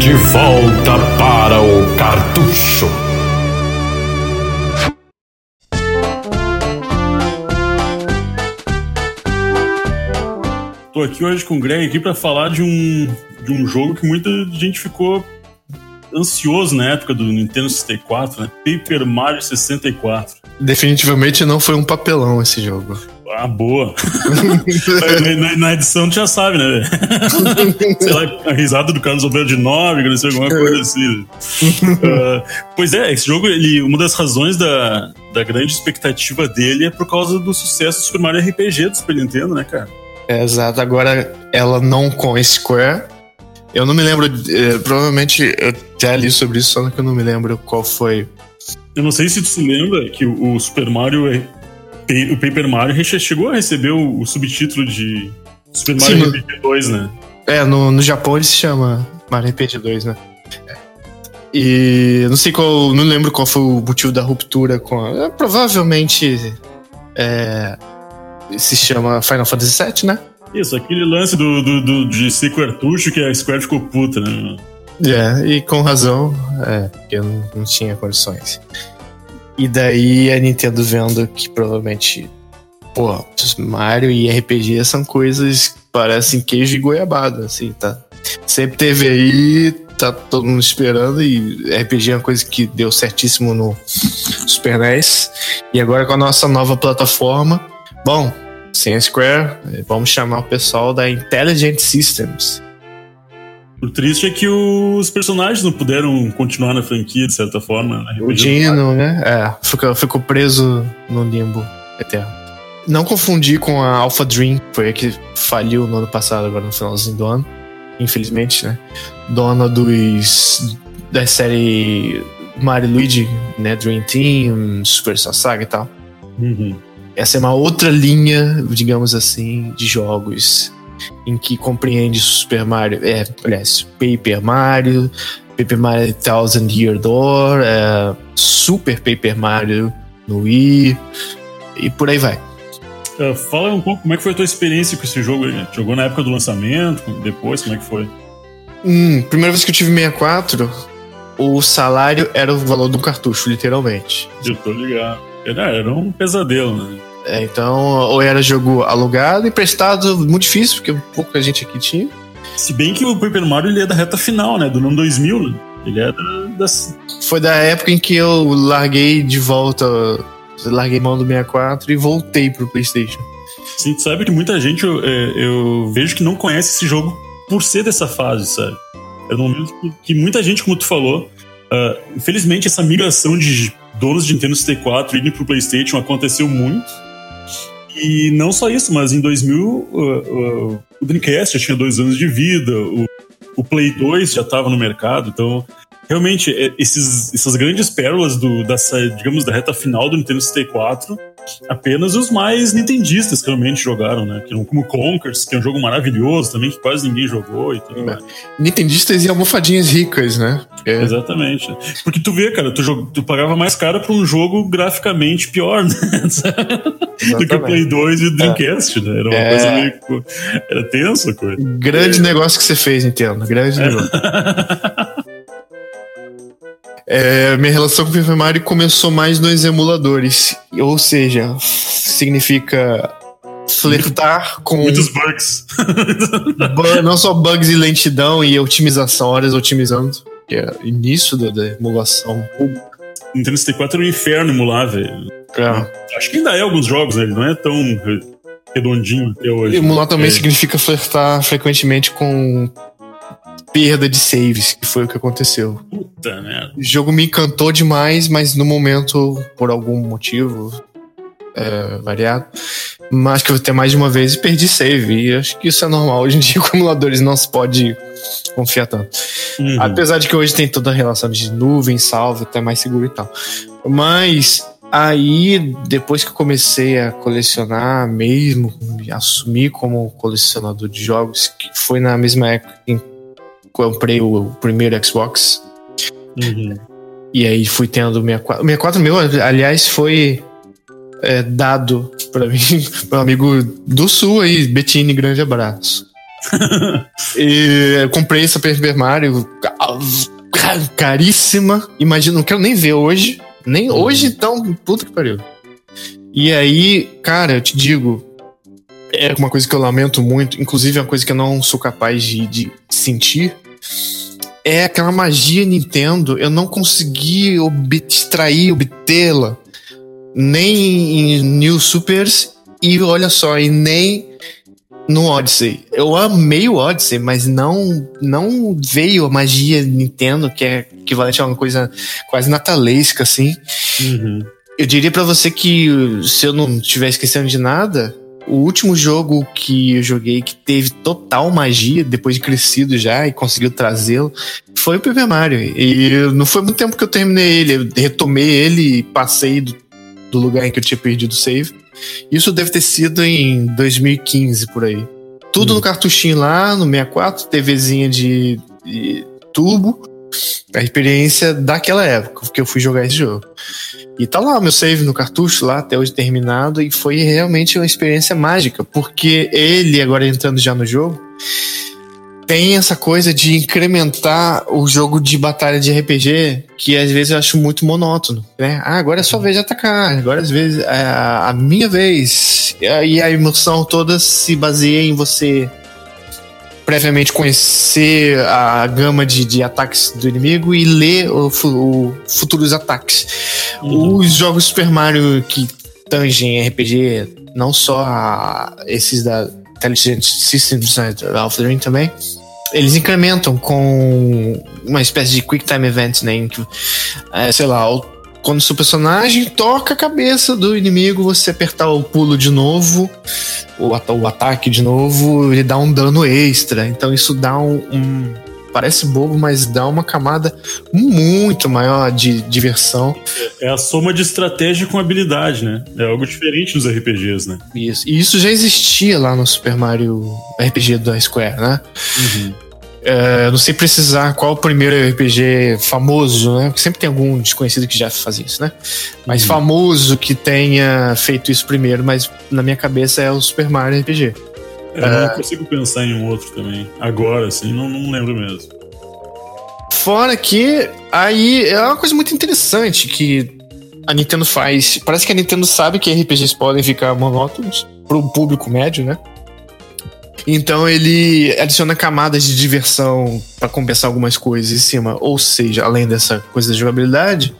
De volta para o cartucho. Tô aqui hoje com o Greg aqui para falar de um, de um jogo que muita gente ficou ansioso na época do Nintendo 64, né? Paper Mario 64. Definitivamente não foi um papelão esse jogo. Ah, boa. na, na, edição tu já sabe, né? sei lá, a risada do Carlos Alberto de Nóbrega, não sei, alguma coisa assim. Uh, pois é, esse jogo, ele, uma das razões da, da grande expectativa dele é por causa do sucesso do Super Mario RPG do Super Nintendo, né, cara? É, exato. Agora, ela não com Square. Eu não me lembro, eh, provavelmente eu já li sobre isso, só que eu não me lembro qual foi. Eu não sei se tu se lembra que o, o Super Mario o Paper Mario chegou a receber o, o subtítulo de Super Mario Sim, RPG 2, né? É, no, no Japão ele se chama Mario RPG 2, né? E não sei qual, não lembro qual foi o motivo da ruptura com a, é, provavelmente é, se chama Final Fantasy VII, né? Isso, aquele lance do, do, do, de ser cartucho que a Square ficou puta, né? É, e com razão, é, porque eu não, não tinha condições. E daí a Nintendo vendo que provavelmente, pô, Mario e RPG são coisas que parecem queijo e goiabada, assim, tá? Sempre teve aí, tá todo mundo esperando, e RPG é uma coisa que deu certíssimo no Super NES. E agora com a nossa nova plataforma, bom, sem Square, vamos chamar o pessoal da Intelligent Systems o triste é que os personagens não puderam continuar na franquia, de certa forma. O Dino, né? É, ficou, ficou preso no limbo eterno. Não confundir com a Alpha Dream, foi a que faliu no ano passado, agora no finalzinho do ano. Infelizmente, né? Dona dos. da série Mario Luigi, né? Dream Team, Super Saga e tal. Uhum. Essa é uma outra linha, digamos assim, de jogos em que compreende Super Mario, é, aliás, Paper Mario, Paper Mario Thousand Year Door, é, Super Paper Mario no Wii e por aí vai. Uh, fala um pouco como é que foi a tua experiência com esse jogo. Jogou na época do lançamento, depois, como é que foi? Hum, primeira vez que eu tive 64, o salário era o valor do cartucho, literalmente. Eu tô ligado. Era, era um pesadelo, né? É, então, ou era jogo alugado, emprestado, muito difícil, porque pouca gente aqui tinha. Se bem que o Paper Mario ele é da reta final, né? Do ano 2000, né? Ele é da, das... Foi da época em que eu larguei de volta, larguei mão do 64 e voltei pro PlayStation. Sim, tu sabe que muita gente, eu, é, eu vejo que não conhece esse jogo por ser dessa fase, sabe? É no momento que, que muita gente, como tu falou, uh, infelizmente essa migração de donos de Nintendo 64 indo pro PlayStation aconteceu muito e não só isso, mas em 2000 uh, uh, o Dreamcast já tinha dois anos de vida, o, o Play 2 já estava no mercado, então realmente é, esses, essas grandes pérolas do, dessa, digamos, da reta final do Nintendo 64 apenas os mais nintendistas realmente jogaram, né? Que, como Conkers, que é um jogo maravilhoso também, que quase ninguém jogou e tudo é. mais. Nintendistas e almofadinhas ricas, né? É. Exatamente. Porque tu vê, cara, tu, tu pagava mais caro pra um jogo graficamente pior, né? Do que o Play 2 e o Dreamcast, é. né? Era uma é. coisa meio. Era tenso a coisa. Grande negócio que você fez, Nintendo. Grande é. negócio. É, minha relação com o Paper Mario começou mais nos emuladores. Ou seja, significa flertar com. Muitos bugs. não só bugs e lentidão e otimização, horas otimizando. Que é início da, da emulação. Nintendo 64 era um inferno emular, velho. É. Acho que ainda é alguns jogos, né? Ele não é tão redondinho até hoje. Emular também é. significa flertar frequentemente com perda de saves, que foi o que aconteceu. Puta merda. O jogo me encantou demais, mas no momento, por algum motivo é, variado, mas que eu até mais de uma vez e perdi save. E acho que isso é normal. Hoje em dia, com emuladores não se pode confiar tanto. Uhum. Apesar de que hoje tem toda a relação de nuvem, salvo, até mais seguro e tal. Mas aí, depois que eu comecei a colecionar mesmo, me assumir como colecionador de jogos, que foi na mesma época em comprei o primeiro Xbox. Uhum. E aí fui tendo o 64. O 64 meu, aliás, foi é, dado para mim, meu amigo do Sul aí, Bettini, grande abraço. e comprei essa Paper Mario caríssima. Imagina, não quero nem ver hoje. Nem uhum. hoje, então, puta que pariu. E aí, cara, eu te digo, é uma coisa que eu lamento muito, inclusive é uma coisa que eu não sou capaz de, de sentir. É aquela magia Nintendo, eu não consegui ob extrair, obtê-la, nem em New Supers, e olha só, e nem no Odyssey. Eu amei o Odyssey, mas não não veio a magia Nintendo, que é equivalente a uma coisa quase natalesca, assim. Uhum. Eu diria para você que, se eu não estiver esquecendo de nada, o último jogo que eu joguei que teve total magia, depois de crescido já e conseguiu trazê-lo, foi o Paper Mario. E não foi muito tempo que eu terminei ele. Eu retomei ele e passei do, do lugar em que eu tinha perdido o save. Isso deve ter sido em 2015 por aí. Tudo hum. no cartuchinho lá, no 64, TVzinha de, de tubo. A experiência daquela época que eu fui jogar esse jogo. E tá lá meu save no cartucho, lá até hoje terminado, e foi realmente uma experiência mágica, porque ele, agora entrando já no jogo, tem essa coisa de incrementar o jogo de batalha de RPG, que às vezes eu acho muito monótono, né? Ah, agora é sua vez de atacar, agora às vezes é a minha vez. E a emoção toda se baseia em você previamente conhecer a gama de, de ataques do inimigo e ler o, o futuros ataques. Uhum. Os jogos Super Mario que tangem RPG, não só a, esses da Intelligent Systems of the Ring também, eles incrementam com uma espécie de Quick Time Event, né? Em que, é, sei lá, quando seu personagem toca a cabeça do inimigo, você apertar o pulo de novo, o, at o ataque de novo, ele dá um dano extra. Então isso dá um, um parece bobo, mas dá uma camada muito maior de diversão. É a soma de estratégia com habilidade, né? É algo diferente nos RPGs, né? Isso. E isso já existia lá no Super Mario RPG da Square, né? Uhum. É, não sei precisar qual o primeiro RPG famoso, né? Porque sempre tem algum desconhecido que já fazia isso, né? Mas uhum. famoso que tenha feito isso primeiro, mas na minha cabeça é o Super Mario RPG. Eu não é. consigo pensar em um outro também. Agora, assim, não, não lembro mesmo. Fora que aí é uma coisa muito interessante que a Nintendo faz. Parece que a Nintendo sabe que RPGs podem ficar monótonos pro público médio, né? Então ele adiciona camadas de diversão para compensar algumas coisas em cima. Ou seja, além dessa coisa da jogabilidade,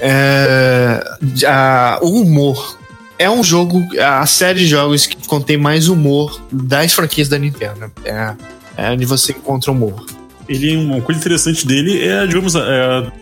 é, a, o humor. É um jogo, a série de jogos que contém mais humor das franquias da Nintendo. É, é onde você encontra humor. Ele, uma coisa interessante dele é, digamos, é a,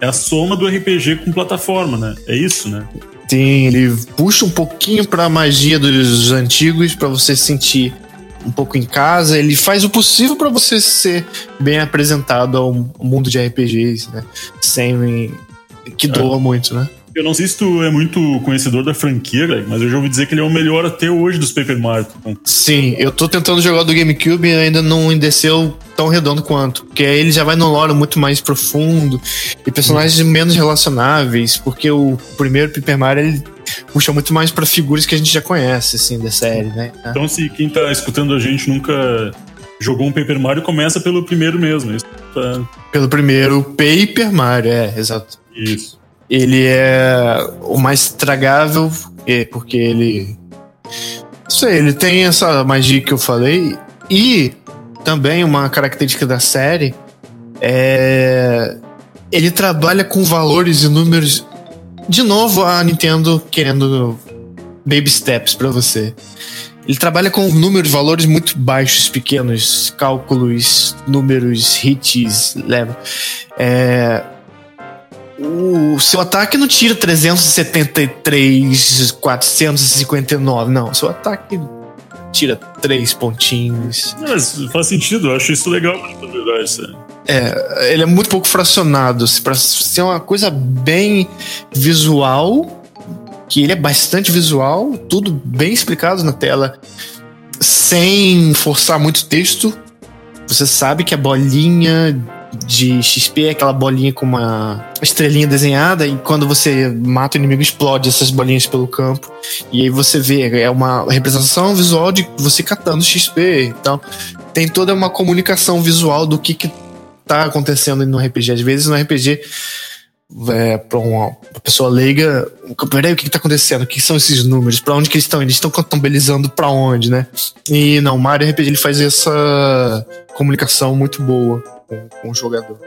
é a soma do RPG com plataforma, né? É isso, né? Sim, ele puxa um pouquinho pra magia dos antigos para você sentir um pouco em casa, ele faz o possível para você ser bem apresentado ao mundo de RPGs, né? Sem que doa é. muito, né? Eu não sei se tu é muito conhecedor da franquia, Greg, mas eu já ouvi dizer que ele é o melhor até hoje dos Paper Mario. Sim, eu tô tentando jogar do GameCube e ainda não desceu tão redondo quanto. Porque aí ele já vai no lore muito mais profundo e personagens hum. menos relacionáveis, porque o primeiro Paper Mario ele puxa muito mais para figuras que a gente já conhece, assim, da série, né? Então, se quem tá escutando a gente nunca jogou um Paper Mario, começa pelo primeiro mesmo. Isso tá... Pelo primeiro Paper Mario, é, exato. Isso. Ele é o mais estragável, porque ele. Isso aí, ele tem essa magia que eu falei. E também uma característica da série é. Ele trabalha com valores e números de novo a Nintendo querendo baby steps para você. Ele trabalha com números, valores muito baixos, pequenos, cálculos, números, hits, leva. É, o seu ataque não tira 373, 459, não. Seu ataque tira três pontinhos. Mas faz sentido, eu acho isso legal, na verdade, sério. É, ele é muito pouco fracionado. Para ser uma coisa bem visual, que ele é bastante visual, tudo bem explicado na tela, sem forçar muito texto. Você sabe que a bolinha de XP, aquela bolinha com uma estrelinha desenhada, e quando você mata o inimigo, explode essas bolinhas pelo campo. E aí você vê, é uma representação visual de você catando XP. Então, tem toda uma comunicação visual do que, que tá acontecendo no RPG. Às vezes no RPG é, para uma, pessoa leiga, peraí, o que, que tá acontecendo? O que são esses números? Para onde que eles estão? Eles estão contabilizando para onde, né? E não, o Mario RPG ele faz essa comunicação muito boa com, com o jogador.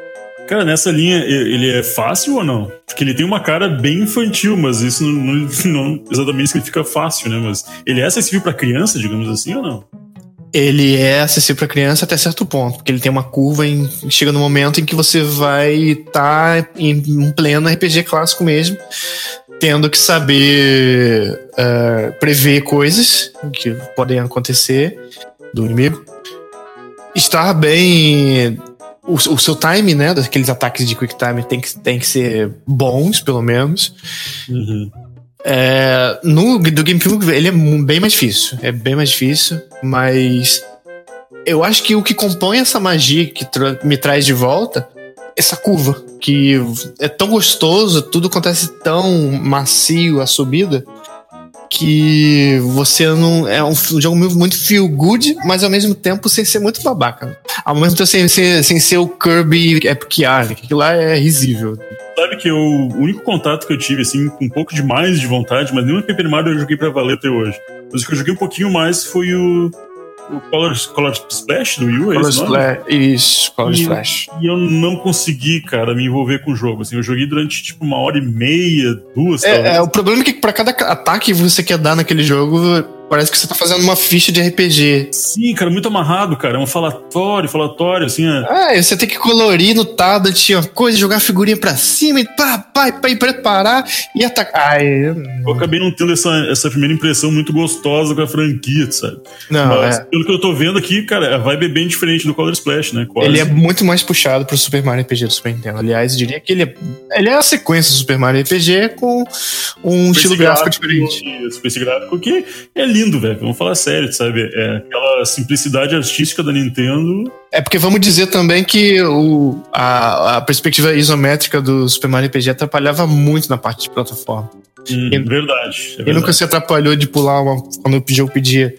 Cara, nessa linha, ele é fácil ou não? Porque ele tem uma cara bem infantil, mas isso não, não, não exatamente significa fácil, né? Mas ele é acessível para criança, digamos assim, ou não? Ele é acessível para criança até certo ponto, porque ele tem uma curva em chega no momento em que você vai estar tá em um pleno RPG clássico mesmo, tendo que saber uh, prever coisas que podem acontecer do inimigo, estar bem o, o, seu time, né, daqueles ataques de quick time tem que, tem que ser bons, pelo menos. Uhum. É, no do GameCube ele é bem mais difícil. É bem mais difícil, mas eu acho que o que compõe essa magia que tra me traz de volta essa curva que é tão gostoso, tudo acontece tão macio a subida que você não é um jogo muito feel good, mas ao mesmo tempo sem ser muito babaca. Ao mesmo tempo sem, sem, sem ser o Kirby Epic Yarn, que lá é risível. Sabe que eu, o único contato que eu tive, assim, com um pouco de mais de vontade, mas nenhum Paper Mario eu joguei pra valer até hoje. Mas o que eu joguei um pouquinho mais foi o, o Color, Color Splash do Wii U, é Color Splash, isso, Color e, Splash. E eu não consegui, cara, me envolver com o jogo. Assim, eu joguei durante tipo uma hora e meia, duas. É, é o problema é que para cada ataque que você quer dar naquele jogo, Parece que você tá fazendo uma ficha de RPG. Sim, cara, muito amarrado, cara. É um falatório, falatório, assim. É, é você tem que colorir no tablet uma coisa, jogar a figurinha pra cima e pá, pá, pá, e preparar e atacar. Ai, eu acabei não tendo essa, essa primeira impressão muito gostosa com a franquia, sabe? Não, Mas, é. pelo que eu tô vendo aqui, cara, a vibe é bem diferente do Color Splash, né? Quase. Ele é muito mais puxado pro Super Mario RPG do Super Nintendo. Aliás, eu diria que ele é, ele é a sequência do Super Mario RPG com um estilo gráfico, gráfico diferente. Isso, esse gráfico que é lindo lindo, velho. Vamos falar sério, sabe? É aquela simplicidade artística da Nintendo. É porque vamos dizer também que o, a, a perspectiva isométrica do Super Mario RPG atrapalhava muito na parte de plataforma. Hum, e, verdade. É nunca se atrapalhou de pular uma, quando o jogo pedia.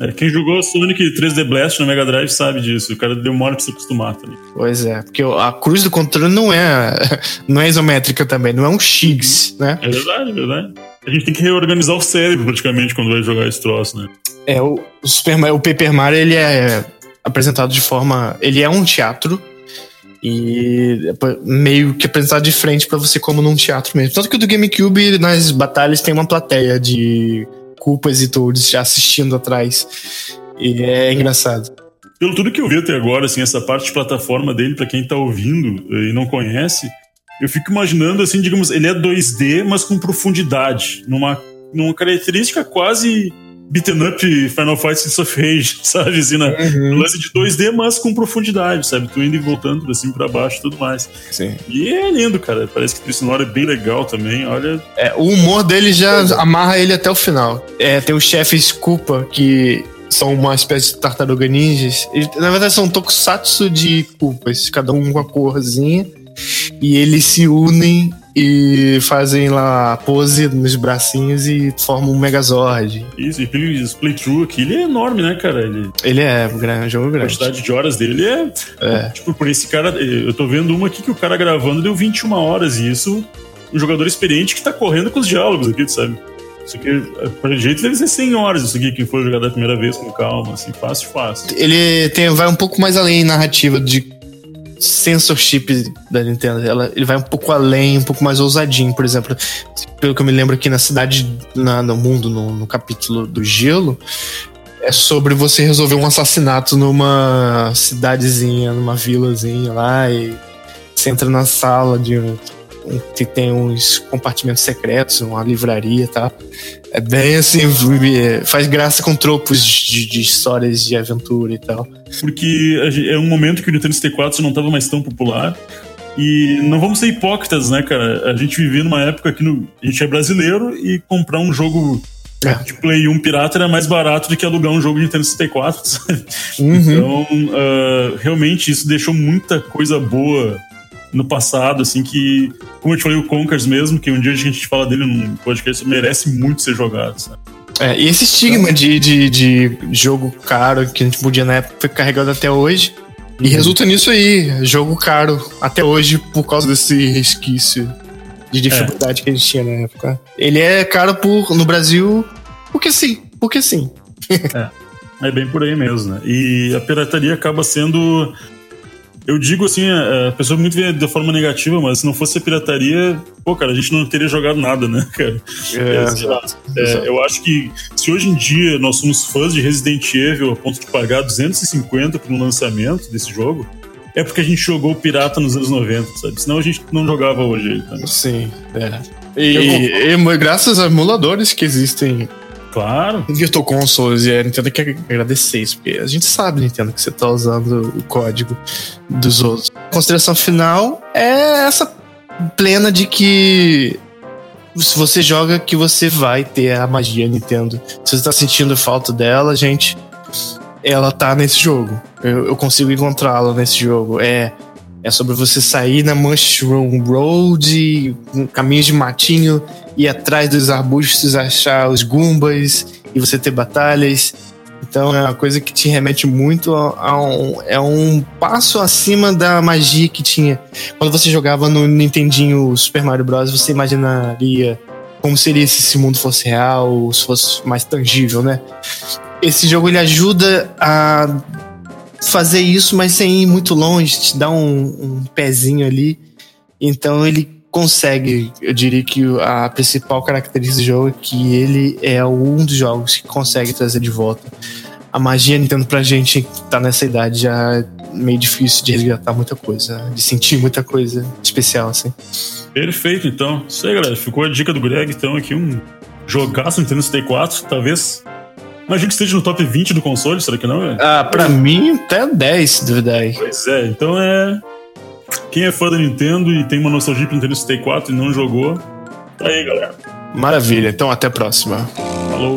É, quem jogou Sonic 3D Blast no Mega Drive sabe disso. O cara demora pra se acostumar também. Pois é, porque a cruz do controle não é, não é isométrica também, não é um X, né? É verdade, é verdade. A gente tem que reorganizar o cérebro praticamente quando vai jogar esse troço, né? É, o, o, Super Mario, o Paper Mario, ele é apresentado de forma. Ele é um teatro. E meio que apresentado de frente para você como num teatro mesmo. Tanto que o do GameCube, nas batalhas, tem uma plateia de culpas e todos já assistindo atrás. E é engraçado. Pelo tudo que eu vi até agora, assim, essa parte de plataforma dele, para quem tá ouvindo e não conhece, eu fico imaginando, assim, digamos, ele é 2D, mas com profundidade, numa, numa característica quase beaten up Final Fight Streets of Rage, sabe? Assim, né? uhum. lance de 2D, mas com profundidade, sabe? Tu indo e voltando pra cima pra baixo e tudo mais. Sim. E é lindo, cara. Parece que o sonoro é bem legal também, olha. É, o humor dele já amarra ele até o final. É, tem os chefes Koopa que são uma espécie de tartaruga ninjas. na verdade, são tokusatsu de Koopas, cada um com a corzinha e eles se unem e fazem lá a pose nos bracinhos e formam um Megazord. Isso, e o playthrough aqui, ele é enorme, né, cara? Ele, ele é grande, jogo grande. A quantidade de horas dele é, é. Tipo, por esse cara, eu tô vendo uma aqui que o cara gravando deu 21 horas, e isso, um jogador experiente que tá correndo com os diálogos aqui, sabe? Isso aqui, por jeito, deve ser 100 horas isso aqui, quem for jogar da primeira vez com calma, assim, fácil, fácil. Ele tem, vai um pouco mais além em narrativa de censorship da Nintendo. Ela, ele vai um pouco além, um pouco mais ousadinho. Por exemplo, pelo que eu me lembro aqui na cidade, na, no mundo, no, no capítulo do gelo, é sobre você resolver um assassinato numa cidadezinha, numa vilazinha lá e você entra na sala de que tem uns compartimentos secretos, uma livraria e tá? tal. É bem assim, faz graça com tropos de, de, histórias de aventura e tal. Porque é um momento que o Nintendo 64 não estava mais tão popular. E não vamos ser hipócritas, né, cara? A gente vivia numa época que no, a gente é brasileiro e comprar um jogo é. de Play 1 pirata era mais barato do que alugar um jogo de Nintendo 64, sabe? Uhum. Então, uh, realmente, isso deixou muita coisa boa no passado, assim, que, como eu te falei, o Conkers mesmo, que um dia a gente fala dele num podcast, merece muito ser jogado, sabe? É, e esse estigma então, de, de, de jogo caro que a gente podia na época foi carregado até hoje. E uhum. resulta nisso aí, jogo caro até hoje por causa desse resquício de dificuldade é. que a gente tinha na época. Ele é caro por, no Brasil porque sim, porque sim. é, é bem por aí mesmo, né? E a pirataria acaba sendo eu digo assim, a pessoa muito vê da forma negativa, mas se não fosse a pirataria, pô, cara, a gente não teria jogado nada, né, cara? É, exato, é, eu acho que se hoje em dia nós somos fãs de Resident Evil a ponto de pagar 250 por um lançamento desse jogo, é porque a gente jogou pirata nos anos 90, sabe? Senão a gente não jogava hoje. Tá? Sim, é. E, e, e, graças a emuladores que existem Claro. Virtual Consoles e a Nintendo quer agradecer isso, porque a gente sabe, Nintendo, que você tá usando o código dos outros. A consideração final é essa plena de que se você joga, que você vai ter a magia Nintendo. Se você tá sentindo falta dela, gente, ela tá nesse jogo. Eu, eu consigo encontrá-la nesse jogo. É é sobre você sair na Mushroom Road, caminhos de matinho, ir atrás dos arbustos, achar os Goombas e você ter batalhas. Então é uma coisa que te remete muito a, a, um. É um passo acima da magia que tinha. Quando você jogava no Nintendinho Super Mario Bros., você imaginaria como seria se esse mundo fosse real, se fosse mais tangível, né? Esse jogo ele ajuda a fazer isso, mas sem ir muito longe, te dá um, um pezinho ali. Então ele consegue, eu diria que a principal característica do jogo é que ele é um dos jogos que consegue trazer de volta a magia Nintendo pra gente que tá nessa idade já é meio difícil de resgatar muita coisa, de sentir muita coisa especial, assim. Perfeito, então. Isso aí, galera. Ficou a dica do Greg, então, aqui um jogaço Nintendo 64, talvez Imagino que esteja no top 20 do console, será que não, velho? Ah, pra mim, até 10, se duvidar aí. Pois é, então é. Quem é fã da Nintendo e tem uma nostalgia pro Nintendo 64 e não jogou, tá aí, galera. Maravilha, então até a próxima. Falou.